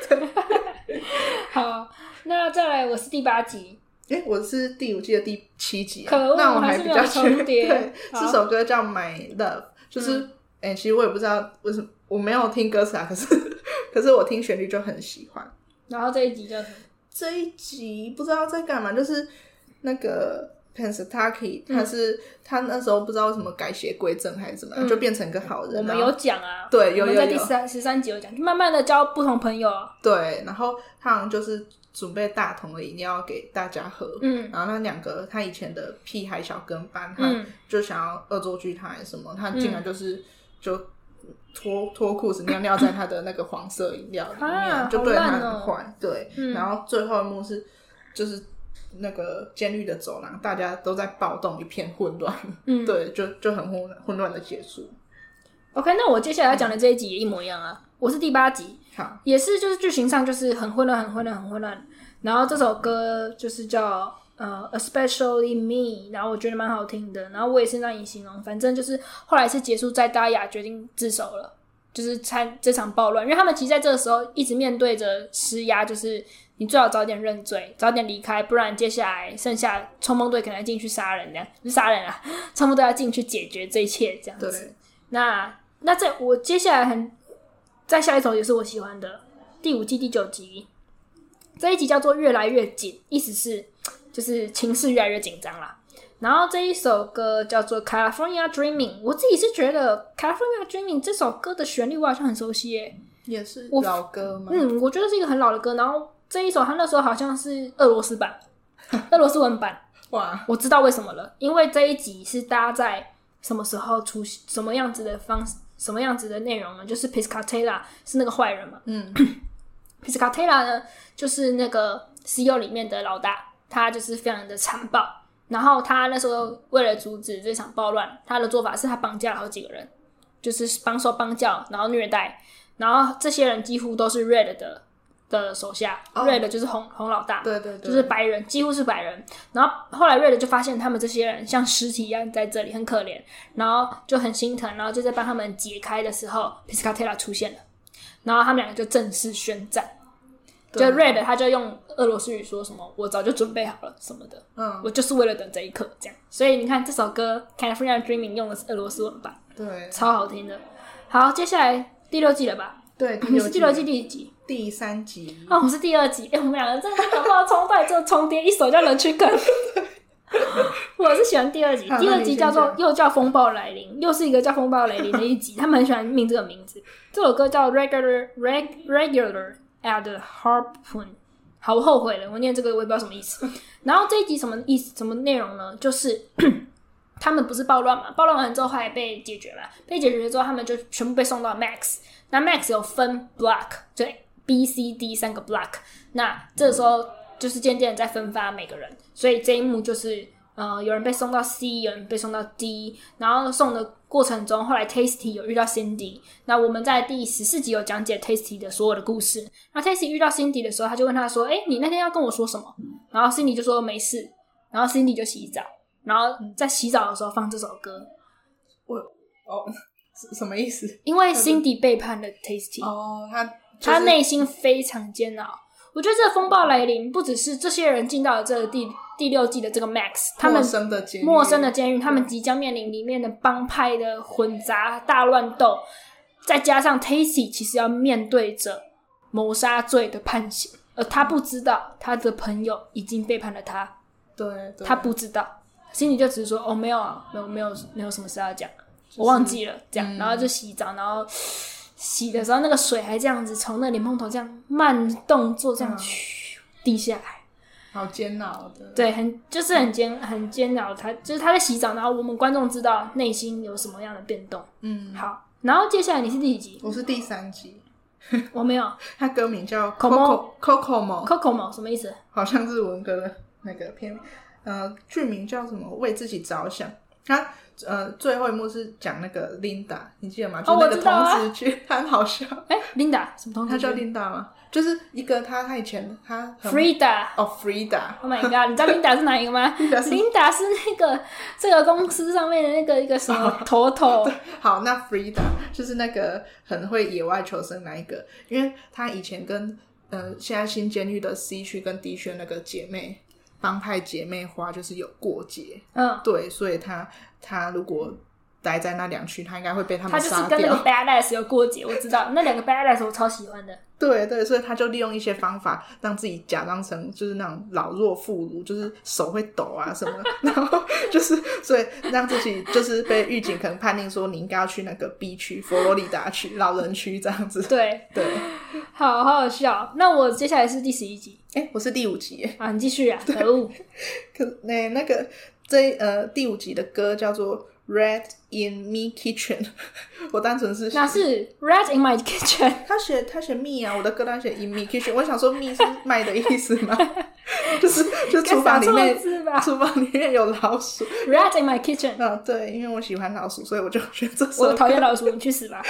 对，好，那再来，我是第八集。哎、欸，我是第五季的第七集，可，那我还比较前面。对，好这首歌叫《My Love》，就是哎、嗯欸，其实我也不知道为什么我没有听歌词啊，可是可是我听旋律就很喜欢。然后这一集叫什么？这一集不知道在干嘛，就是那个 Pennsatucky，他是、嗯、他那时候不知道为什么改邪归正还是怎么样，嗯、就变成一个好人。我们有讲啊，对，有有有，在第三十三集有讲，就慢慢的交不同朋友。对，然后他好像就是。准备大桶的饮料给大家喝，嗯，然后那两个他以前的屁孩小跟班，他就想要恶作剧他还是什么，他竟然就是就脱脱裤子尿尿在他的那个黄色饮料里面，就对他很坏，对，然后最后一幕是就是那个监狱的走廊，大家都在暴动，一片混乱，嗯，对，就就很混混乱的结束。OK，那我接下来要讲的这一集也一模一样啊，我是第八集。好，也是就是剧情上就是很混乱，很混乱，很混乱。然后这首歌就是叫呃，Especially Me，然后我觉得蛮好听的。然后我也是让你形容，反正就是后来是结束在大雅决定自首了，就是参这场暴乱，因为他们其实在这个时候一直面对着施压，就是你最好早点认罪，早点离开，不然接下来剩下冲锋队可能要进去杀人，这样不是杀人啊，冲锋队要进去解决这一切这样子。那那这我接下来很。再下一首也是我喜欢的，第五季第九集，这一集叫做《越来越紧》，意思是就是情势越来越紧张啦。然后这一首歌叫做《California Dreaming》，我自己是觉得《California Dreaming》这首歌的旋律我好像很熟悉耶，也是老歌吗？嗯，我觉得是一个很老的歌。然后这一首他那时候好像是俄罗斯版，俄罗斯文版。哇，我知道为什么了，因为这一集是搭在什么时候出现，什么样子的方式。什么样子的内容呢？就是 Piscatella 是那个坏人嘛。嗯，Piscatella 呢，就是那个 CEO 里面的老大，他就是非常的残暴。然后他那时候为了阻止这场暴乱，他的做法是他绑架了好几个人，就是帮手帮教，然后虐待。然后这些人几乎都是 Red 的。的手下、oh,，Red 就是红红老大，对对对，就是白人，几乎是白人。然后后来 Red 就发现他们这些人像尸体一样在这里，很可怜，然后就很心疼，然后就在帮他们解开的时候，Piscatella 出现了，然后他们两个就正式宣战。就 Red 他就用俄罗斯语说什么：“我早就准备好了什么的，嗯，我就是为了等这一刻这样。”所以你看这首歌《California Dreaming》用的是俄罗斯文版，对，超好听的。好，接下来第六季了吧？对，你 是第六季第几集？第三集。哦，我是第二集。哎、欸，我们两个真的搞不好重对，就重叠一手叫《人去梗》。我是喜欢第二集，第二集叫做又叫风暴来临，又是一个叫风暴来临的一集。他们很喜欢命这个名字。这首歌叫 Regular Reg Regular at the Harpoon。好，我后悔了，我念这个我也不知道什么意思。然后这一集什么意思？什么内容呢？就是 他们不是暴乱嘛，暴乱完之后后来被解决了，被解决了之后他们就全部被送到 Max。那 Max 有分 Block，就 B、C、D 三个 Block。那这个时候就是渐渐在分发每个人，所以这一幕就是。呃，有人被送到 C，有人被送到 D，然后送的过程中，后来 Tasty 有遇到 Cindy。那我们在第十四集有讲解 Tasty 的所有的故事。那 Tasty 遇到 Cindy 的时候，他就问他说：“哎，你那天要跟我说什么？”然后 Cindy 就说：“没事。”然后 Cindy 就洗澡，然后在洗澡的时候放这首歌。我哦，什么意思？因为 Cindy 背叛了 Tasty。哦，他、就是、他内心非常煎熬。我觉得这个风暴来临，不只是这些人进到了这个第。第六季的这个 Max，他们陌生的监狱，陌生的监狱，他们即将面临里面的帮派的混杂大乱斗，再加上 Tasty 其实要面对着谋杀罪的判刑，而他不知道他的朋友已经背叛了他。对，对他不知道，心里就只是说：“哦，没有啊，没有，没有，没有什么事要讲，就是、我忘记了。”这样、嗯，然后就洗澡，然后洗的时候那个水还这样子从那莲蓬头这样慢动作这样嘘滴下来。好煎熬的，对，很就是很煎很煎熬。他就是他在洗澡，然后我们观众知道内心有什么样的变动。嗯，好，然后接下来你是第几集？我是第三集，我没有。他歌名叫 Coco Cocomo Cocomo 什么意思？好像是文哥的那个片名。呃，剧名叫什么？为自己着想。他呃，最后一幕是讲那个 Linda，你记得吗？就那个同志剧，他、哦啊、很好笑。哎、欸、，Linda 什么同志？他叫 Linda 吗？就是一个他他以前他 Frida 哦 Frida，Oh my god，你知道 Linda 是哪一个吗？Linda 是那个这个公司上面的那个一个什么头头。好，那 Frida 就是那个很会野外求生那一个，因为他以前跟呃现在新监狱的 C 区跟 D 区那个姐妹帮派姐妹花就是有过节，嗯，对，所以他他如果。待在那两区，他应该会被他们杀掉。他就是跟那个 badass 有过节，我知道那两个 badass 我超喜欢的。对对，所以他就利用一些方法，让自己假装成就是那种老弱妇孺，就是手会抖啊什么，然后就是所以让自己就是被狱警可能判定说你应该要去那个 B 区佛罗里达区老人区这样子。对对，好好好笑。那我接下来是第十一集，哎，我是第五集啊，你继续啊，可恶。可那那个这呃第五集的歌叫做。Red in me kitchen，我单纯是那是 Red in my kitchen。他写他写 me 啊，我的歌单写 in me kitchen。我想说 me 是卖的意思吗？就是就厨房里面，厨房里面有老鼠。Red in my kitchen。嗯、哦，对，因为我喜欢老鼠，所以我就选这首。我讨厌老鼠，你去死吧！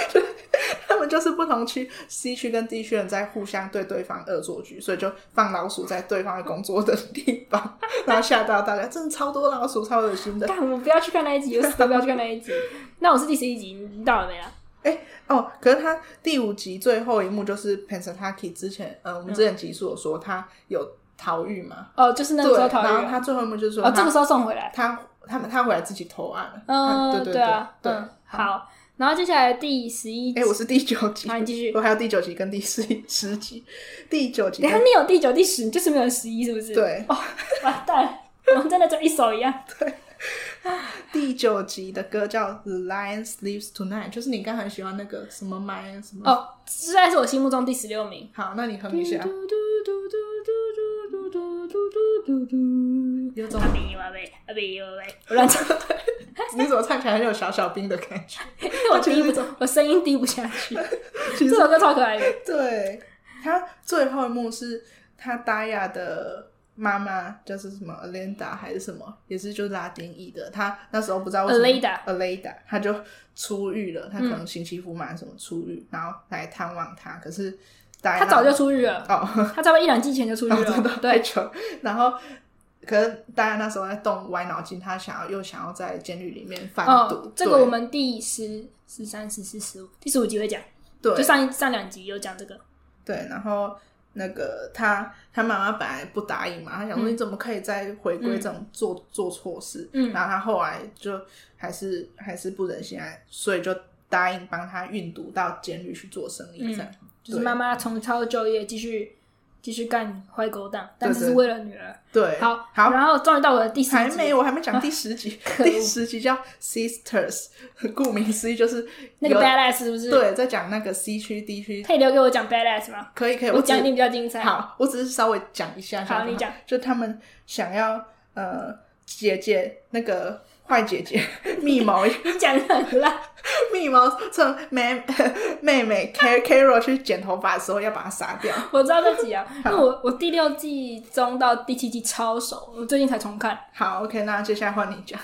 他们就是不同区 C 区跟 D 区人在互相对对方恶作剧，所以就放老鼠在对方的工作的地方，然后吓到大家，真的超多老鼠，超恶心的。干，我们不要去看那一集，不要去看那一集。那我是第十一集，你到了没啊？哎、欸、哦，可是他第五集最后一幕就是 Pennsatucky 之前，呃，我们之前集数有说他有逃狱嘛？哦，就是那个时候逃狱。然后他最后一幕就是说，哦，这个时候送回来，他他们他回来自己投案了。嗯，对对对，对啊，对，嗯，好。然后接下来第十一集，哎、欸，我是第九集，好，你继续。我还有第九集跟第十十集，第九集。你有第九、第十，就是没有十一，是不是？对。哦，完蛋，我们真的就一手一样。对。第九集的歌叫《The Lion Sleeps Tonight》，就是你刚才很喜欢那个什么麦什么哦，实在是我心目中第十六名。好，那你哼一下。有种阿比哇喂，阿比哇喂，我乱唱。你怎么唱起来很有小小兵的感觉？我低不走，我声音低不下去。这首歌超可爱的。对，他最后一幕是他达雅的。妈妈就是什么 Alenda 还是什么，也是就是拉丁裔的。他那时候不知道为什么 Alenda，他就出狱了。他可能刑期服满什么出狱，嗯，然后来探望他。可是他早就出狱了哦，他差不多一两季前就出狱了。对，然后可是大家那时候在动歪脑筋，他想要又想要在监狱里面贩毒，哦。这个我们第十、十三、十四、十五第十五集会讲。对，就上一上两集有讲这个。对，然后。那个他他妈妈本来不答应嘛，他想说你怎么可以再回归这种做、嗯、做错事？嗯，然后他后来就还是还是不忍心，所以就答应帮他运毒到监狱去做生意，这样、嗯、就是妈妈重操旧业，继续。继续干坏勾当，但只是为了女儿。对，好，好，然后终于到我的第十集，还没，我还没讲第十集。啊、第十集叫 Sisters，顾名思义就是那个 Badass 是不是？对，在讲那个 C 区 D 区。可以留给我讲 Badass 吗？可以，可以，我讲一定比较精彩。好，我只是稍微讲一下。好，你讲。就他们想要呃，姐姐那个。坏姐姐，密谋，你讲的很烂。密谋趁妹 妹妹 Carol 去剪头发的时候，要把她杀掉。我知道这集啊，因为我我第六季中到第七季超熟，我最近才重看。好，OK，那接下来换你讲。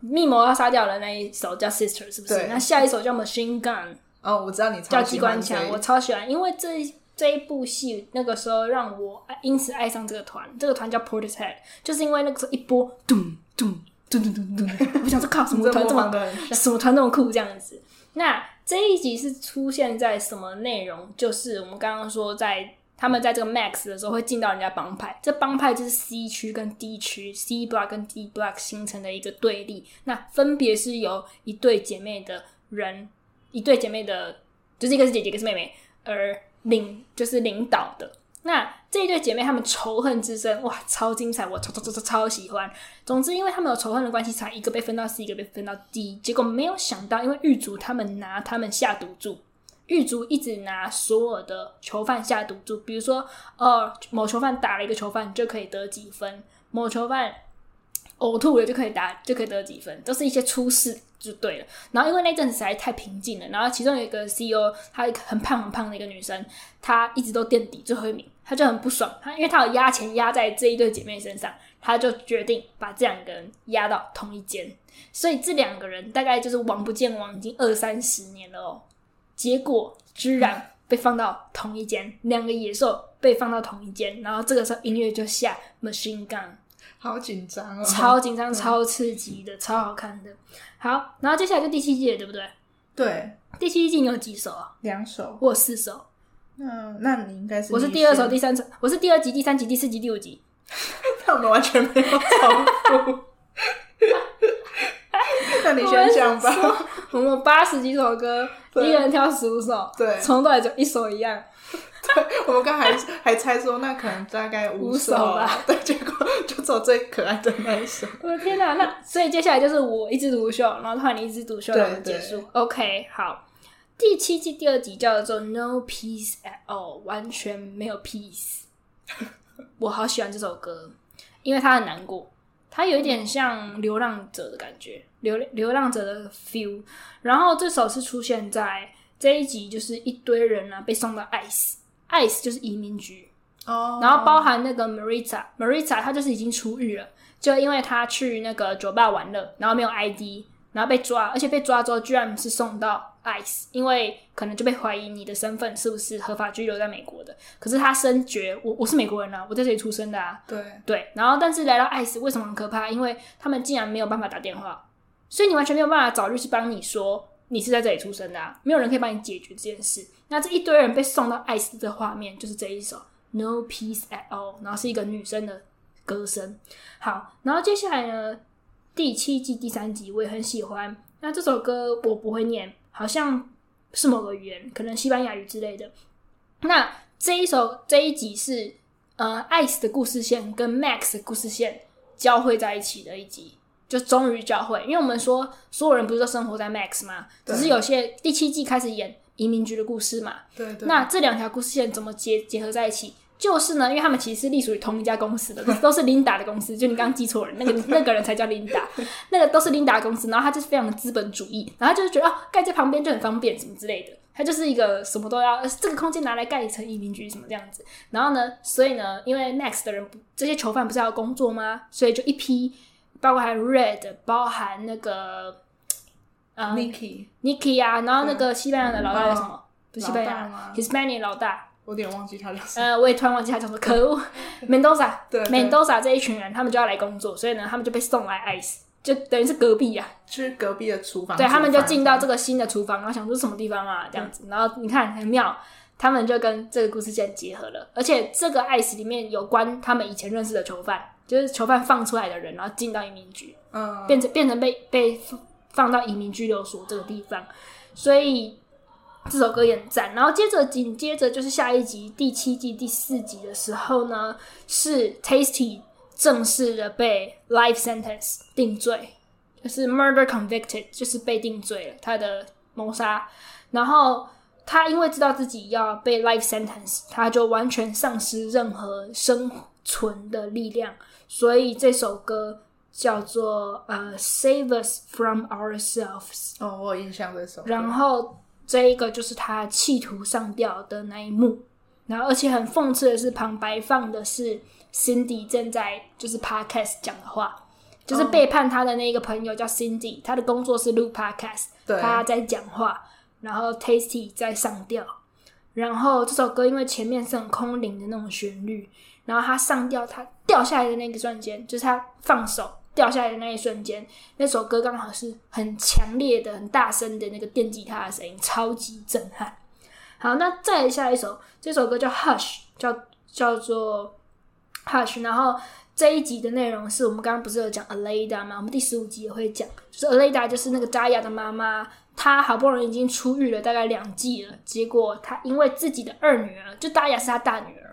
密谋要杀掉的那一首叫 Sister，是不是？那下一首叫 Machine Gun。哦，我知道你超叫机关枪，我超喜欢，因为这这一部戏那个时候让我因此爱上这个团。这个团叫 Portishead，就是因为那个时候一波咚咚。嘟嘟嘟嘟，我想说靠，什么团这么什么团这么酷这样子？那这一集是出现在什么内容？就是我们刚刚说，在他们在这个 Max 的时候会进到人家帮派，这帮派就是 C 区跟 D 区，C Block 跟 D Block 形成的一个对立。那分别是由一对姐妹的人，一对姐妹的，就是一个是姐姐，一个是妹妹，而领就是领导的。那这一对姐妹，她们仇恨之深，哇，超精彩！我超超超超超喜欢。总之，因为她们有仇恨的关系，才一个被分到 C，一个被分到 D。结果没有想到，因为狱卒他们拿他们下赌注，狱卒一直拿所有的囚犯下赌注，比如说，呃，某囚犯打了一个囚犯就可以得几分，某囚犯呕吐了就可以打就可以得几分，都是一些出事就对了。然后因为那阵子实在太平静了，然后其中有一个 CEO，她很胖很胖的一个女生，她一直都垫底最后一名。她就很不爽，她因为她有压钱压在这一对姐妹身上，他就决定把这两个人压到同一间，所以这两个人大概就是王不见王已经二三十年了哦，结果居然被放到同一间，两个野兽被放到同一间，然后这个时候音乐就下 Machine Gun，好紧张哦，超紧张、超刺激的、超好看的。好，然后接下来就第七季了，对不对？对，第七季你有几首啊？两首，我有四首。嗯，那你应该是我是第二首、第三首，我是第二集、第三集、第四集、第五集，那我们完全没有重复。那你先讲吧。我们八十几首歌，一个人挑十五首，对，从头到尾就一首一样。对，我们刚还还猜说，那可能大概五首吧。对，结果就走最可爱的那一首。我的天哪！那所以接下来就是我一枝独秀，然后换你一枝独秀，然后结束。OK，好。第七季第二集叫做 No Peace at All，完全没有 peace。我好喜欢这首歌，因为它很难过，它有一点像流浪者的感觉，流流浪者的 feel。然后这首是出现在这一集，就是一堆人啊被送到 ICE，ICE 就是移民局哦。Oh. 然后包含那个 Maritza，Maritza 他就是已经出狱了，就因为他去那个酒吧玩乐，然后没有 ID。然后被抓，而且被抓之后居然是送到 ICE，因为可能就被怀疑你的身份是不是合法居留在美国的。可是他深觉我我是美国人啊，我在这里出生的啊。对对。然后但是来到 ICE 为什么很可怕？因为他们竟然没有办法打电话，所以你完全没有办法找律师帮你说你是在这里出生的啊，没有人可以帮你解决这件事。那这一堆人被送到 ICE 的画面就是这一首 No Peace at All，然后是一个女生的歌声。好，然后接下来呢？第七季第三集我也很喜欢。那这首歌我不会念，好像是某个语言，可能西班牙语之类的。那这一首这一集是呃，Ice 的故事线跟 Max 的故事线交汇在一起的一集，就终于交汇。因为我们说所有人不是都生活在 Max 吗？只是有些第七季开始演移民局的故事嘛。对对。那这两条故事线怎么结结合在一起？就是呢，因为他们其实是隶属于同一家公司的，都是 Linda 的公司。就你刚刚记错了，那个那个人才叫 Linda，那个都是 Linda 的公司。然后他就是非常的资本主义，然后他就是觉得哦，盖在旁边就很方便，什么之类的。他就是一个什么都要，这个空间拿来盖一层移民局什么这样子。然后呢，所以呢，因为 Next 的人不，这些囚犯不是要工作吗？所以就一批，包括还有 Red，包含那个呃 Nicky Nicky 啊，然后那个西班牙的老大叫什么？不是西班牙吗，Hispanic 老大。我有点忘记他叫什么。呃，我也突然忘记他叫什么，可恶！Mendoza，对，Mendoza 这一群人，他们就要来工作，所以呢，他们就被送来 ICE，就等于是隔壁呀、啊，去隔壁的厨房。对，他们就进到这个新的厨房，然后想说什么地方啊，这样子。嗯、然后你看很妙，他们就跟这个故事线结合了，而且这个 ICE 里面有关他们以前认识的囚犯，就是囚犯放出来的人，然后进到移民局，嗯，变成变成被被放到移民拘留所这个地方。所以这首歌也很赞。然后接着紧接着就是下一集第七季第四集的时候呢，是 Tasty 正式的被 life sentence 定罪，就是 murder convicted，就是被定罪了，他的谋杀。然后他因为知道自己要被 life sentence，他就完全丧失任何生存的力量，所以这首歌。叫做呃、uh,，Save Us From Ourselves。哦，我有印象这首。然后这一个就是他企图上吊的那一幕。然后而且很讽刺的是，旁白放的是 Cindy 正在就是 Podcast 讲的话，就是背叛他的那个朋友叫 Cindy，他的工作是录 Podcast，对，他在讲话，然后 Tasty 在上吊。然后这首歌因为前面是很空灵的那种旋律，然后他上吊，他掉下来的那个瞬间，就是他放手。掉下来的那一瞬间，那首歌刚好是很强烈的、很大声的那个电吉他的声音，超级震撼。好，那再下一首，这首歌叫《Hush》，叫叫做《Hush》。然后这一集的内容是我们刚刚不是有讲 Alaida 吗？我们第十五集也会讲，就是 Alaida 就是那个扎雅的妈妈，她好不容易已经出狱了大概两季了，结果她因为自己的二女儿，就扎雅是她大女儿。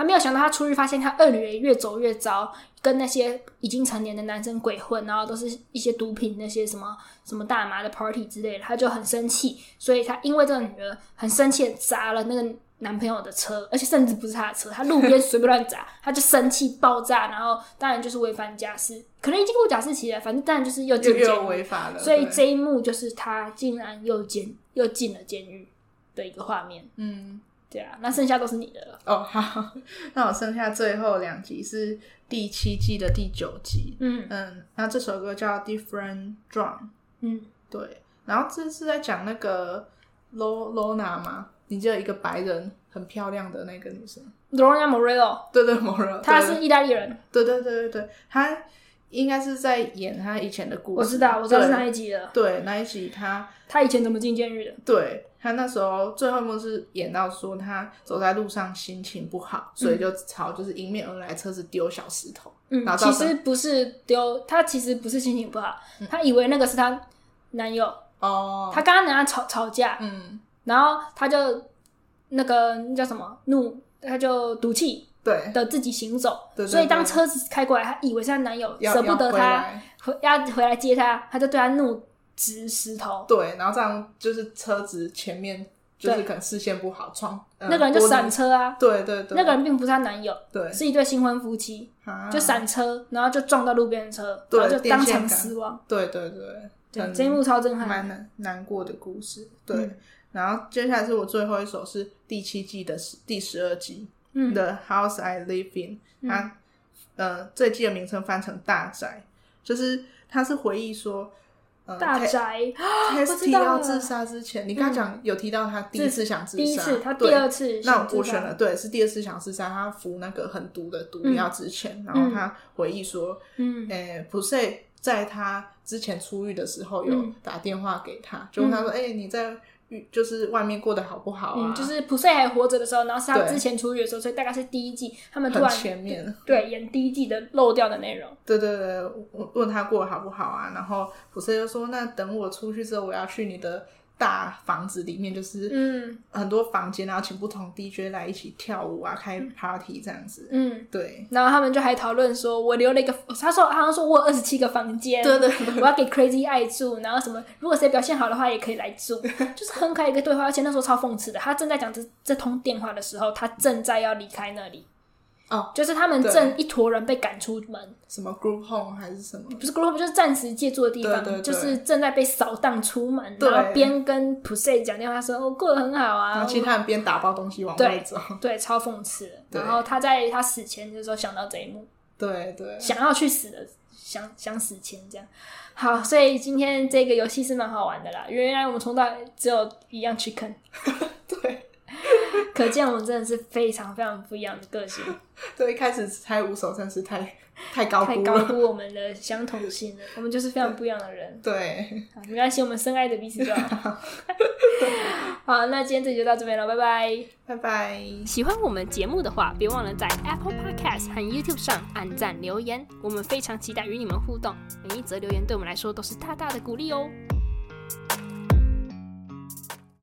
他没有想到，他出狱发现他二女儿越走越糟，跟那些已经成年的男生鬼混，然后都是一些毒品、那些什么什么大麻的 party 之类的，他就很生气，所以他因为这个女儿很生气，砸了那个男朋友的车，而且甚至不是他的车，他路边随便乱砸，他就生气爆炸，然后当然就是违反假释，可能已经过假释期了，反正当然就是又进监狱，违法了。所以这一幕就是他竟然又监又进了监狱的一个画面，嗯。对啊，那剩下都是你的了。哦，好，那我剩下最后两集是第七季的第九集。嗯嗯，那这首歌叫《Different Drum》。嗯，对。然后这是在讲那个 Lorna 吗？你记得一个白人很漂亮的那个女生，Lorna Morello。对对，Morello，她是意大利人。对对对对对，她应该是在演她以前的故事。我知道，我知道是哪一集了。对，那一集她她以前怎么进监狱的？对。他那时候最后一幕是演到说他走在路上心情不好，所以就朝就是迎面而来车子丢小石头。嗯，然后其实不是丢，他其实不是心情不好，嗯、他以为那个是他男友哦。他刚刚跟他吵吵架，嗯，然后他就那个那叫什么怒，他就赌气，对的自己行走。对，对，对，所以当车子开过来，他以为是他男友，舍不得他回要回来接他，他就对他怒。掷石头，对，然后这样就是车子前面就是可能视线不好，窗那个人就闪车啊，对对对，那个人并不是她男友，对，是一对新婚夫妻，就闪车，然后就撞到路边的车，然后就当场死亡，对对对，对，这一幕超震撼，蛮难难过的故事，对，然后接下来是我最后一首是第七季的第十二集，嗯，The House I Live In，它呃这季的名称翻成大宅，就是他是回忆说。大宅 Testy 要自杀之前，你刚才讲有提到他第一次想自杀，第一次他第二次，那我选了，对，是第二次想自杀。他服那个很毒的毒药之前，然后他回忆说，嗯，诶，普赛在他之前出狱的时候有打电话给他，就问他说，诶，你在。就是外面过得好不好啊？嗯，就是普赛还活着的时候，然后是他之前出狱的时候，所以大概是第一季，他们突然前面对演第一季的漏掉的内容。对对对，问问他过得好不好啊？然后普赛就说：“那等我出去之后，我要去你的。”大房子里面就是嗯很多房间，然后请不同 DJ 来一起跳舞啊，开 party 这样子。嗯，对。然后他们就还讨论说，我留了一个，他说好像说我有二十七个房间，对，对对，我要给 Crazy 爱住，然后什么，如果谁表现好的话也可以来住，就是很可爱一个对话。而且那时候超讽刺的，他正在讲这这通电话的时候，他正在要离开那里。哦，就是他们正一坨人被赶出门，什么 group home 还是什么？不是 group home，就是暂时借住的地方，对对对，就是正在被扫荡出门，对然后边跟 Pussy 讲电话说：“我过得很好啊。”然后其他人边打包东西往外走，对，超讽刺。对然后他在他死前的时候想到这一幕，对对，想要去死的，想想死前这样。好，所以今天这个游戏是蛮好玩的啦。原来我们从到只有一样 chicken，对。可见我们真的是非常非常不一样的个性。对，一开始猜五首真是太太高太高估我们的相同性了。我们就是非常不一样的人。对，好，没关系，我们深爱着彼此就好。好，那今天这集就到这边了，拜拜，拜拜。喜欢我们节目的话，别忘了在 Apple Podcast 和 YouTube 上按赞留言，我们非常期待与你们互动。每一则留言对我们来说都是大大的鼓励哦。